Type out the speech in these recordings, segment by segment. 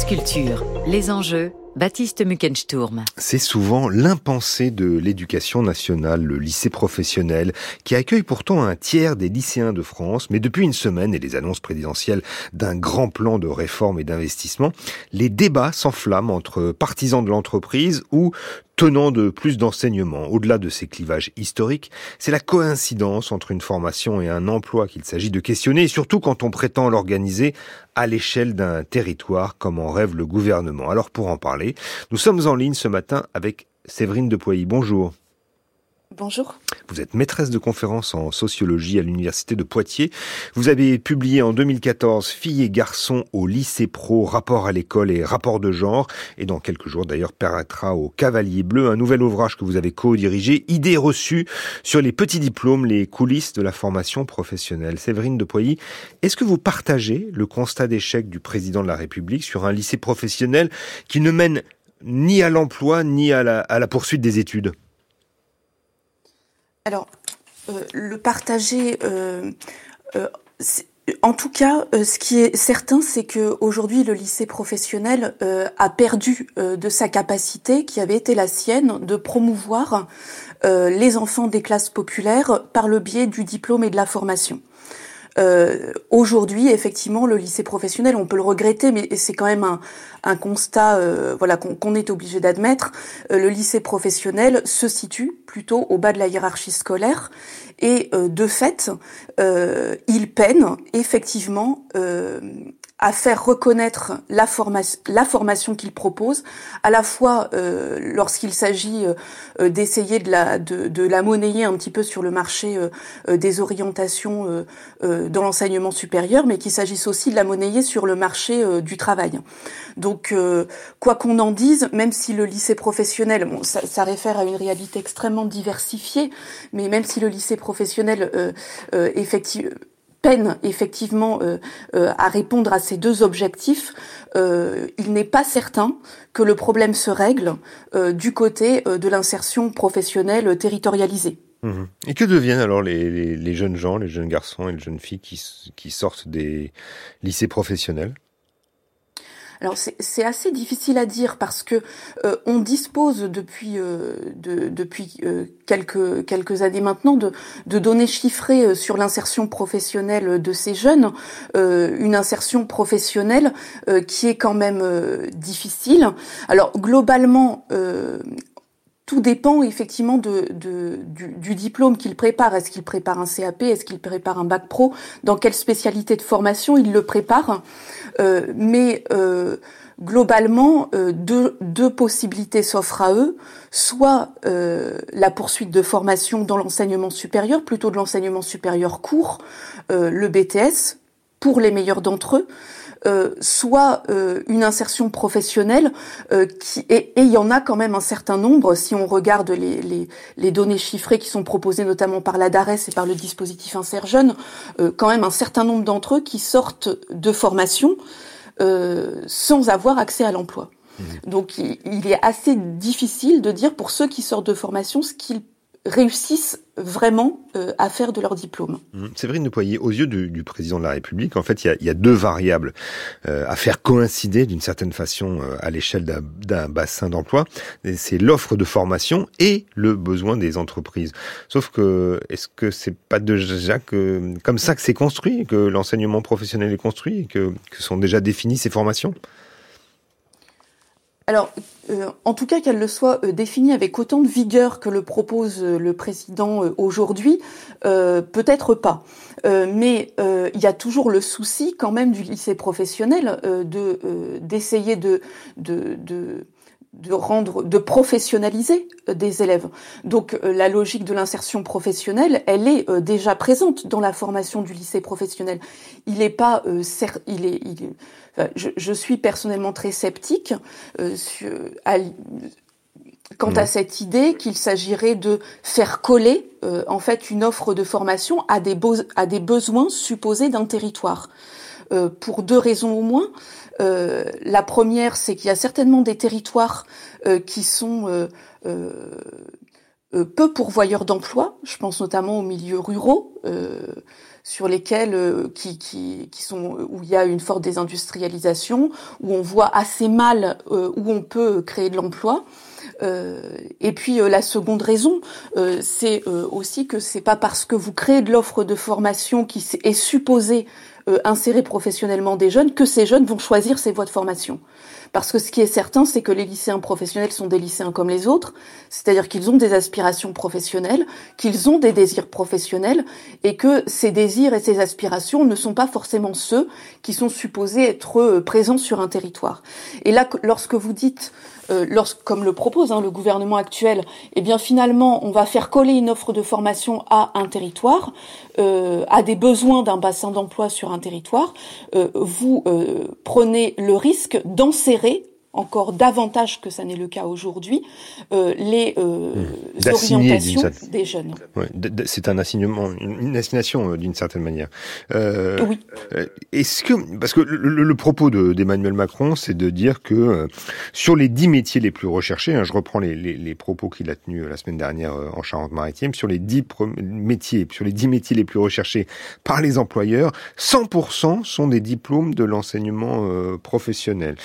France Culture, les enjeux, Baptiste Muckensturm. C'est souvent l'impensé de l'éducation nationale, le lycée professionnel, qui accueille pourtant un tiers des lycéens de France, mais depuis une semaine et les annonces présidentielles d'un grand plan de réforme et d'investissement, les débats s'enflamment entre partisans de l'entreprise ou tenant de plus d'enseignements. Au-delà de ces clivages historiques, c'est la coïncidence entre une formation et un emploi qu'il s'agit de questionner, et surtout quand on prétend l'organiser à l'échelle d'un territoire comme en rêve le gouvernement. Alors pour en parler, nous sommes en ligne ce matin avec Séverine de Poilly. Bonjour. Bonjour. Vous êtes maîtresse de conférences en sociologie à l'université de Poitiers. Vous avez publié en 2014 Filles et garçons au lycée pro, rapport à l'école et rapport de genre. Et dans quelques jours d'ailleurs paraîtra au Cavalier Bleu un nouvel ouvrage que vous avez co-dirigé, Idées reçues sur les petits diplômes, les coulisses de la formation professionnelle. Séverine de Poilly, est-ce que vous partagez le constat d'échec du président de la République sur un lycée professionnel qui ne mène ni à l'emploi ni à la, à la poursuite des études? Alors, euh, le partager, euh, euh, en tout cas, ce qui est certain, c'est que aujourd'hui le lycée professionnel a perdu de sa capacité, qui avait été la sienne, de promouvoir les enfants des classes populaires par le biais du diplôme et de la formation. Euh, Aujourd'hui, effectivement, le lycée professionnel, on peut le regretter, mais c'est quand même un, un constat, euh, voilà, qu'on est obligé d'admettre. Euh, le lycée professionnel se situe plutôt au bas de la hiérarchie scolaire, et euh, de fait, il peine effectivement à faire reconnaître la, formation, la formation qu'il propose, à la fois euh, lorsqu'il s'agit euh, d'essayer de la, de, de, la monnayer un petit peu sur le marché euh, des orientations dans l'enseignement supérieur, mais qu'il s'agisse aussi de la monnayer sur le marché du travail. Donc, quoi qu'on en dise, même si le lycée professionnel, bon, ça, ça, réfère à une réalité extrêmement diversifiée, mais même si le lycée professionnel effectivement peine effectivement euh, euh, à répondre à ces deux objectifs, euh, il n'est pas certain que le problème se règle du côté de l'insertion professionnelle territorialisée. Mmh. Et que deviennent alors les, jeunes gens, les jeunes garçons et les jeunes filles qui sortent des lycées professionnels? Alors c'est assez difficile à dire parce que euh, on dispose depuis euh, de, depuis euh, quelques quelques années maintenant de, de données chiffrées sur l'insertion professionnelle de ces jeunes, une insertion professionnelle qui est quand même difficile. Alors globalement, tout dépend effectivement de, du, diplôme qu'il prépare. Est-ce qu'il prépare un CAP Est-ce qu'il prépare un bac pro? Dans quelle spécialité de formation il le prépare? Euh, Mais euh, globalement, euh, deux, deux, possibilités s'offrent à eux. Soit la poursuite de formation dans l'enseignement supérieur, plutôt de l'enseignement supérieur court, le BTS, pour les meilleurs d'entre eux. Euh, soit euh, une insertion professionnelle euh, qui et, il y en a quand même un certain nombre si on regarde les, les, les données chiffrées qui sont proposées notamment par la DARES et par le dispositif Insert Jeune, quand même un certain nombre d'entre eux qui sortent de formation sans avoir accès à l'emploi. Mmh. Donc il, il est assez difficile de dire pour ceux qui sortent de formation ce qu'ils réussissent vraiment euh, à faire de leur diplôme. Mmh. Séverine Dupoyer, aux yeux du, président de la République, en fait, il y a, il y a deux variables euh, à faire coïncider d'une certaine façon euh, à l'échelle d'un bassin d'emploi. C'est l'offre de formation et le besoin des entreprises. Sauf que, est-ce que c'est pas déjà que, comme ça que c'est construit, que l'enseignement professionnel est construit, que, que sont déjà définies ces formations? Alors, euh, en tout cas, qu'elle le soit euh, définie avec autant de vigueur que le propose euh, le président aujourd'hui, peut-être pas. mais il y a toujours le souci quand même du lycée professionnel de d'essayer de, de, de de rendre, de professionnaliser des élèves. Donc la logique de l'insertion professionnelle, elle est déjà présente dans la formation du lycée professionnel. Il n'est pas, il est, il est je, suis personnellement très sceptique euh, quant à cette idée qu'il s'agirait de faire coller euh, en fait une offre de formation à des, à des besoins supposés d'un territoire. Euh, pour deux raisons au moins. La première, c'est qu'il y a certainement des territoires qui sont peu pourvoyeurs d'emplois. Je pense notamment aux milieux ruraux sur lesquels qui, sont où il y a une forte désindustrialisation, où on voit assez mal où on peut créer de l'emploi. Euh, et puis euh, la seconde raison, euh, c'est aussi que c'est pas parce que vous créez de l'offre de formation qui est supposée insérer professionnellement des jeunes que ces jeunes vont choisir ces voies de formation. Parce que ce qui est certain, c'est que les lycéens professionnels sont des lycéens comme les autres, c'est-à-dire qu'ils ont des aspirations professionnelles, qu'ils ont des désirs professionnels, et que ces désirs et ces aspirations ne sont pas forcément ceux qui sont supposés être présents sur un territoire. Et là, lorsque vous dites euh, lorsque, comme le propose hein, le gouvernement actuel, eh bien finalement, on va faire coller une offre de formation à un territoire, euh, à des besoins d'un bassin d'emploi sur un territoire. Euh, vous prenez le risque d'enserrer encore davantage que ça n'est le cas aujourd'hui, euh, les euh, mmh. orientations des jeunes. c'est un assignement, une assignation euh, d'une certaine manière. Euh, oui. Est-ce que, parce que le, le propos d'Emmanuel Macron, c'est de dire que sur les dix métiers les plus recherchés, hein, je reprends les, les, les propos qu'il a tenus la semaine dernière en Charente-Maritime, sur les dix métiers, sur les dix métiers les plus recherchés par les employeurs, 100% sont des diplômes de l'enseignement professionnel.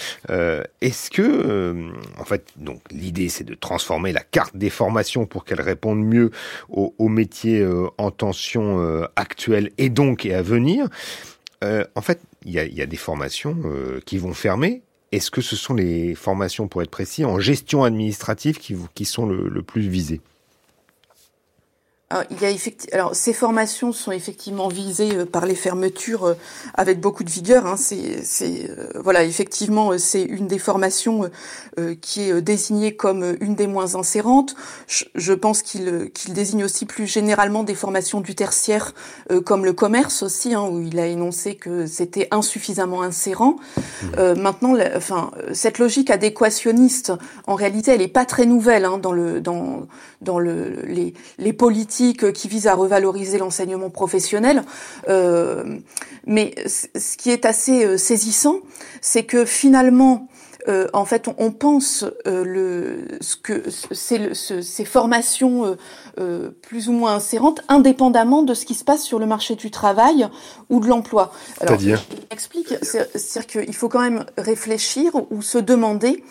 Et est-ce que, euh, en fait, donc l'idée c'est de transformer la carte des formations pour qu'elle réponde mieux aux, métiers euh, en tension euh, actuelle et donc et à venir. en fait, il y a, des formations qui vont fermer. Est-ce que ce sont les formations, pour être précis, en gestion administrative qui, qui sont le plus visées? Alors, il y a Alors, ces formations sont effectivement visées euh, par les fermetures euh, avec beaucoup de vigueur. Hein. C'est, c'est euh, voilà, effectivement, c'est une des formations qui est désignée comme une des moins insérantes. Je, pense qu'il, qu'il désigne aussi plus généralement des formations du tertiaire, comme le commerce aussi, hein, où il a énoncé que c'était insuffisamment insérant. Mmh. maintenant, enfin, cette logique adéquationniste, en réalité, elle est pas très nouvelle hein, dans le dans dans le les, les politiques qui vise à revaloriser l'enseignement professionnel. Euh, mais ce qui est assez euh, saisissant, c'est que finalement, euh, en fait, on, pense euh, le, ce que c'est ces formations euh, euh, plus ou moins insérantes, indépendamment de ce qui se passe sur le marché du travail ou de l'emploi. C'est-à-dire Explique, c'est-à-dire qu'il faut quand même réfléchir ou se demander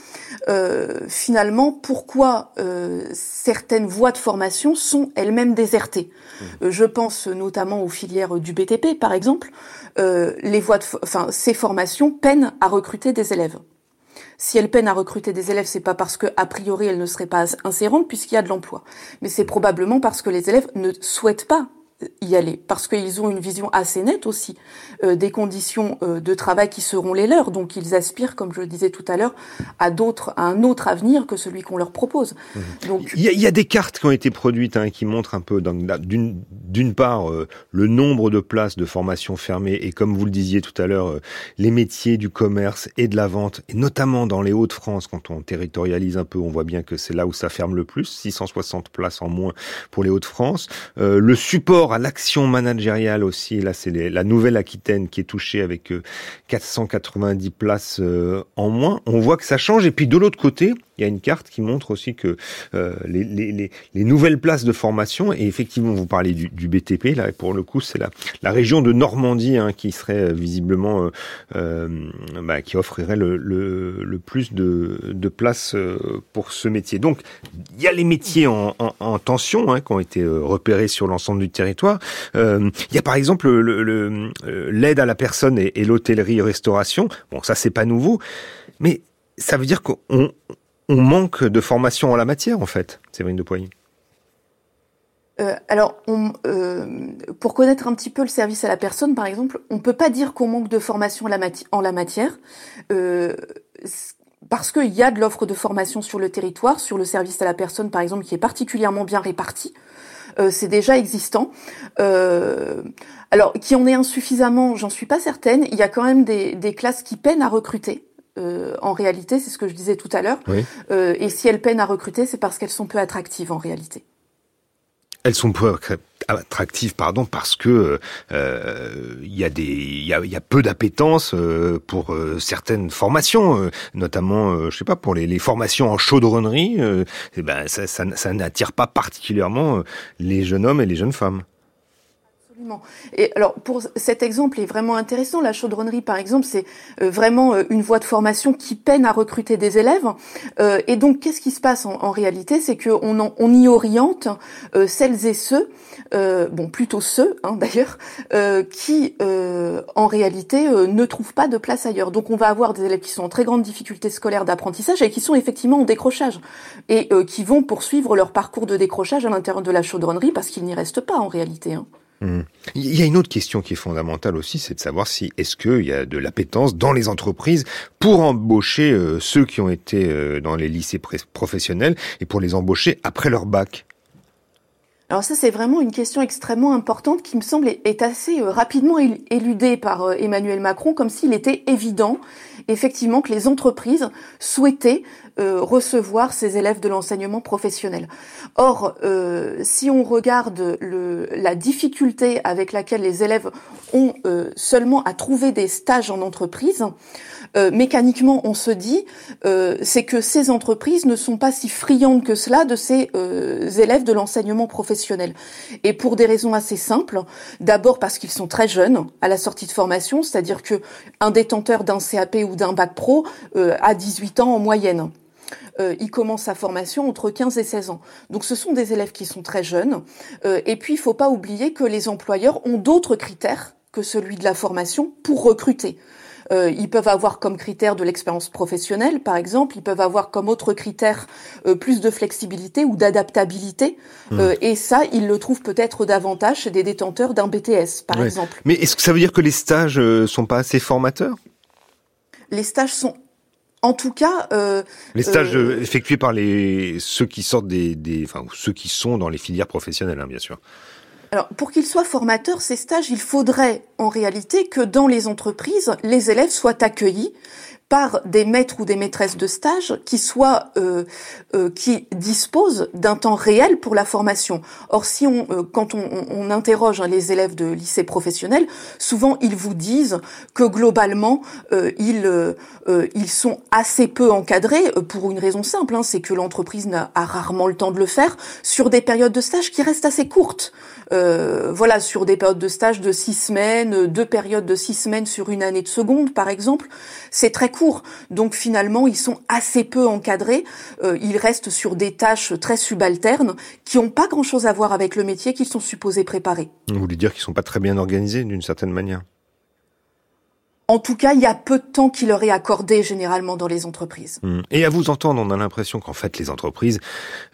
finalement pourquoi certaines voies de formation sont elles-mêmes désertées. Mmh. je pense notamment aux filières du BTP, par exemple. les voies de, enfin, ces formations peinent à recruter des élèves. Si elle peine à recruter des élèves, c'est pas parce que priori elle ne serait pas insérantes puisqu'il y a de l'emploi, mais c'est probablement parce que les élèves ne souhaitent pas y aller. Parce qu'ils ont une vision assez nette aussi euh, des conditions euh, de travail qui seront les leurs. Donc ils aspirent comme je le disais tout à l'heure à d'autres à un autre avenir que celui qu'on leur propose. Mmh. donc il y, a, il y, a, des cartes qui ont été produites hein, qui montrent un peu d'une part euh, le nombre de places de formation fermées et comme vous le disiez tout à l'heure les métiers du commerce et de la vente et notamment dans les Hauts-de-France quand on territorialise un peu on voit bien que c'est là où ça ferme le plus 660 places en moins pour les Hauts-de-France. Le support l'action managériale aussi. Là, c'est la Nouvelle-Aquitaine qui est touchée avec 490 euh, places euh, en moins. On voit que ça change. Et puis de l'autre côté, il y a une carte qui montre aussi que euh, les, les, les, nouvelles places de formation, et effectivement, vous parlez du, du BTP, là, pour le coup, c'est la, la région de Normandie hein, qui serait visiblement, euh, bah, qui offrirait le, le, le plus de, de places pour ce métier. Donc, il y a les métiers en, en, en tension hein, qui ont été repérés sur l'ensemble du territoire euh, il y a par exemple euh, l'aide à la personne et, l'hôtellerie-restauration. Bon, ça c'est pas nouveau, mais ça veut dire qu'on on manque de formation en la matière en fait, Séverine de Poigny? Euh, alors, on, pour connaître un petit peu le service à la personne, par exemple, on peut pas dire qu'on manque de formation en la matière, parce qu'il y a de l'offre de formation sur le territoire, sur le service à la personne, par exemple, qui est particulièrement bien répartie. Euh, c'est déjà existant. Euh, alors, qui en est insuffisamment, j'en suis pas certaine. Il y a quand même des, classes qui peinent à recruter. Euh, en réalité, c'est ce que je disais tout à l'heure. et si elles peinent à recruter, c'est parce qu'elles sont peu attractives en réalité. Elles sont peu attractives, pardon, parce que euh, il y a des, il y a, y a, peu d'appétence euh, pour euh, certaines formations, notamment, je sais pas, pour les, les formations en chaudronnerie. et eh ben, ça, ça, ça n'attire pas particulièrement les jeunes hommes et les jeunes femmes. Et alors pour cet exemple est vraiment intéressant. La chaudronnerie, par exemple, c'est euh, vraiment euh, une voie de formation qui peine à recruter des élèves. Euh, et donc, qu'est-ce qui se passe en, réalité? C'est qu'on on y oriente celles et ceux, bon plutôt ceux hein, d'ailleurs, qui en réalité ne trouvent pas de place ailleurs. Donc, on va avoir des élèves qui sont en très grande difficulté scolaire d'apprentissage et qui sont effectivement en décrochage et qui vont poursuivre leur parcours de décrochage à l'intérieur de la chaudronnerie parce qu'ils n'y restent pas en réalité. Hein. Il y a une autre question qui est fondamentale aussi, c'est de savoir si est-ce qu'il y a de l'appétence dans les entreprises pour embaucher euh, ceux qui ont été euh, dans les lycées professionnels et pour les embaucher après leur bac? Alors ça, c'est vraiment une question extrêmement importante qui me semble est assez euh, rapidement éludée par Emmanuel Macron, comme s'il était évident, effectivement, que les entreprises souhaitaient euh, recevoir ces élèves de l'enseignement professionnel. Or, euh, si on regarde le, la difficulté avec laquelle les élèves ont euh, seulement à trouver des stages en entreprise, mécaniquement, on se dit, c'est que ces entreprises ne sont pas si friandes que cela de ces élèves de l'enseignement professionnel. Et pour des raisons assez simples. D'abord parce qu'ils sont très jeunes à la sortie de formation, c'est-à-dire que un détenteur d'un CAP ou d'un bac pro a 18 ans en moyenne euh, il commence sa formation entre 15 et 16 ans. Donc ce sont des élèves qui sont très jeunes. Euh, et puis il ne faut pas oublier que les employeurs ont d'autres critères que celui de la formation pour recruter. Euh, ils peuvent avoir comme critère de l'expérience professionnelle, par exemple. Ils peuvent avoir comme autre critère euh, plus de flexibilité ou d'adaptabilité. Mmh. Euh, et ça, ils le trouvent peut-être davantage chez des détenteurs d'un BTS, par exemple. Mais est-ce que ça veut dire que les stages sont pas assez formateurs? Les stages sont en tout cas, euh, les stages euh, effectués par les ceux qui sortent des, des enfin ceux qui sont dans les filières professionnelles, hein, bien sûr. Alors, pour qu'ils soient formateurs, ces stages, il faudrait en réalité que dans les entreprises, les élèves soient accueillis par des maîtres ou des maîtresses de stage qui soient euh, euh, qui disposent d'un temps réel pour la formation. Or, si on euh, quand on, on, interroge hein, les élèves de lycée professionnel, souvent ils vous disent que globalement ils ils sont assez peu encadrés pour une raison simple, hein, c'est que l'entreprise n'a a rarement le temps de le faire sur des périodes de stage qui restent assez courtes. voilà, sur des périodes de stage de six semaines, deux périodes de six semaines sur une année de seconde, par exemple, c'est très court. Donc finalement, ils sont assez peu encadrés. Euh, ils restent sur des tâches très subalternes qui n'ont pas grand-chose à voir avec le métier qu'ils sont supposés préparer. Vous voulez dire qu'ils sont pas très bien organisés d'une certaine manière? En tout cas, il y a peu de temps qui leur est accordé généralement dans les entreprises. Mmh. Et à vous entendre, on a l'impression qu'en fait, les entreprises,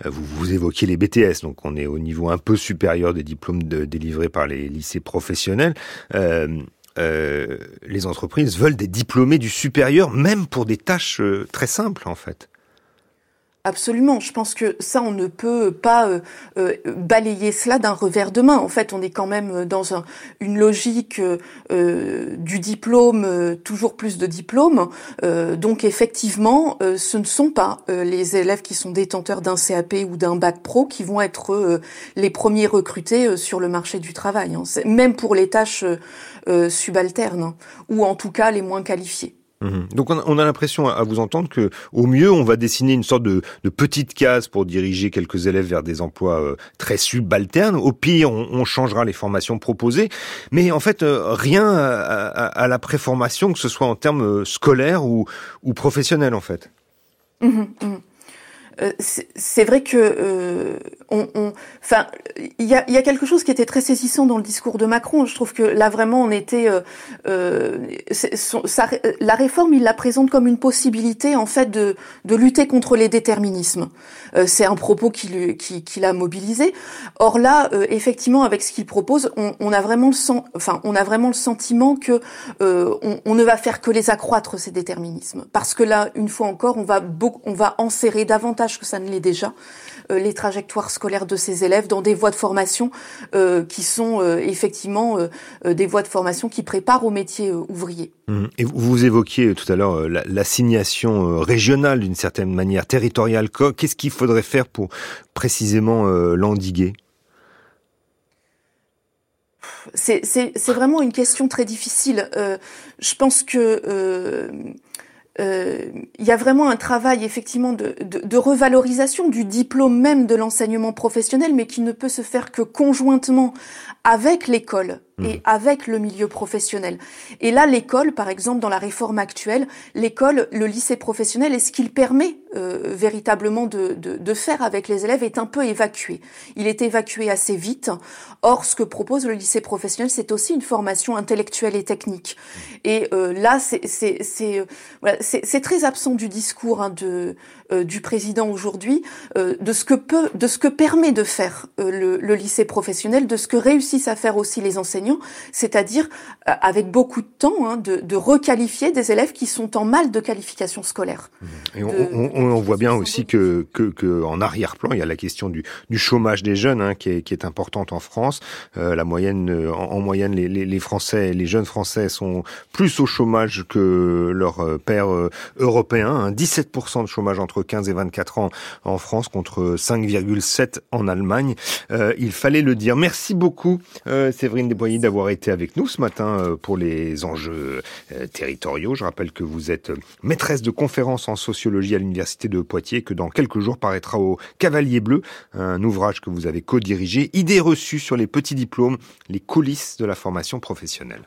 euh, vous, vous évoquiez les BTS, donc on est au niveau un peu supérieur des diplômes délivrés par les lycées professionnels. Euh, euh, les entreprises veulent des diplômés du supérieur, même pour des tâches euh, très simples, en fait. Absolument. Je pense que ça, on ne peut pas euh, euh, balayer cela d'un revers de main. En fait, on est quand même dans une logique euh, du diplôme, toujours plus de diplômes. donc, effectivement, ce ne sont pas les élèves qui sont détenteurs d'un CAP ou d'un bac pro qui vont être les premiers recrutés sur le marché du travail. Hein. Même pour les tâches subalternes, hein, ou en tout cas les moins qualifiées. Mhm. Donc on a, l'impression à vous entendre que au mieux on va dessiner une sorte de, petite case pour diriger quelques élèves vers des emplois euh, très subalternes. Au pire on, changera les formations proposées, mais en fait euh, rien à, la préformation que ce soit en termes euh, scolaires ou, ou professionnels en fait. Mhm, mhm. Euh, c'est vrai que euh, on, enfin, il y a, y a, quelque chose qui était très saisissant dans le discours de Macron. Je trouve que là vraiment on était, euh, euh la réforme, il la présente comme une possibilité en fait de, de lutter contre les déterminismes. c'est un propos qui, qui, qui l'a mobilisé. Or là, effectivement, avec ce qu'il propose, on, on, a vraiment le sens, enfin, on a vraiment le sentiment que on, on, ne va faire que les accroître ces déterminismes, parce que là, une fois encore, on va on va enserrer davantage que ça ne l'est déjà, euh, les trajectoires scolaires de ces élèves dans des voies de formation euh, qui sont euh, effectivement des voies de formation qui préparent au métier ouvrier. Mmh. Et vous évoquiez tout à l'heure l'assignation régionale d'une certaine manière, territoriale. Qu'est-ce qu'il faudrait faire pour précisément l'endiguer? C'est vraiment une question très difficile. Je pense que il y a vraiment un travail effectivement de, de, de revalorisation du diplôme même de l'enseignement professionnel, mais qui ne peut se faire que conjointement avec l'école et mmh. avec le milieu professionnel. Et là, l'école, par exemple, dans la réforme actuelle, l'école, le lycée professionnel, et ce qu'il permet euh, véritablement de, de, de, faire avec les élèves est un peu évacué. Il est évacué assez vite. Or, ce que propose le lycée professionnel, c'est aussi une formation intellectuelle et technique. Et euh, là, c'est euh, voilà, très absent du discours hein, de, euh, du président aujourd'hui, euh, de ce que peut, de ce que permet de faire le, le lycée professionnel, de ce que réussissent à faire aussi les enseignants c'est-à-dire euh, avec beaucoup de temps hein, de, de, requalifier des élèves qui sont en mal de qualification scolaire. Et on, on, on voit bien aussi que, que, que en arrière-plan, il y a la question du, du chômage des jeunes hein, qui, est, qui, est, importante en France. Euh, la moyenne, euh, en, en moyenne, les, les, les, Français, les jeunes Français sont plus au chômage que leurs pères européens. Hein, 17% de chômage entre 15 et 24 ans en France contre 5,7 en Allemagne. Euh, il fallait le dire. Merci beaucoup, euh, Séverine D'avoir été avec nous ce matin euh, pour les enjeux euh, territoriaux. Je rappelle que vous êtes maîtresse de conférences en sociologie à l'Université de Poitiers, que dans quelques jours paraîtra au Cavalier Bleu, un ouvrage que vous avez co-dirigé, Idées reçues sur les petits diplômes, les coulisses de la formation professionnelle.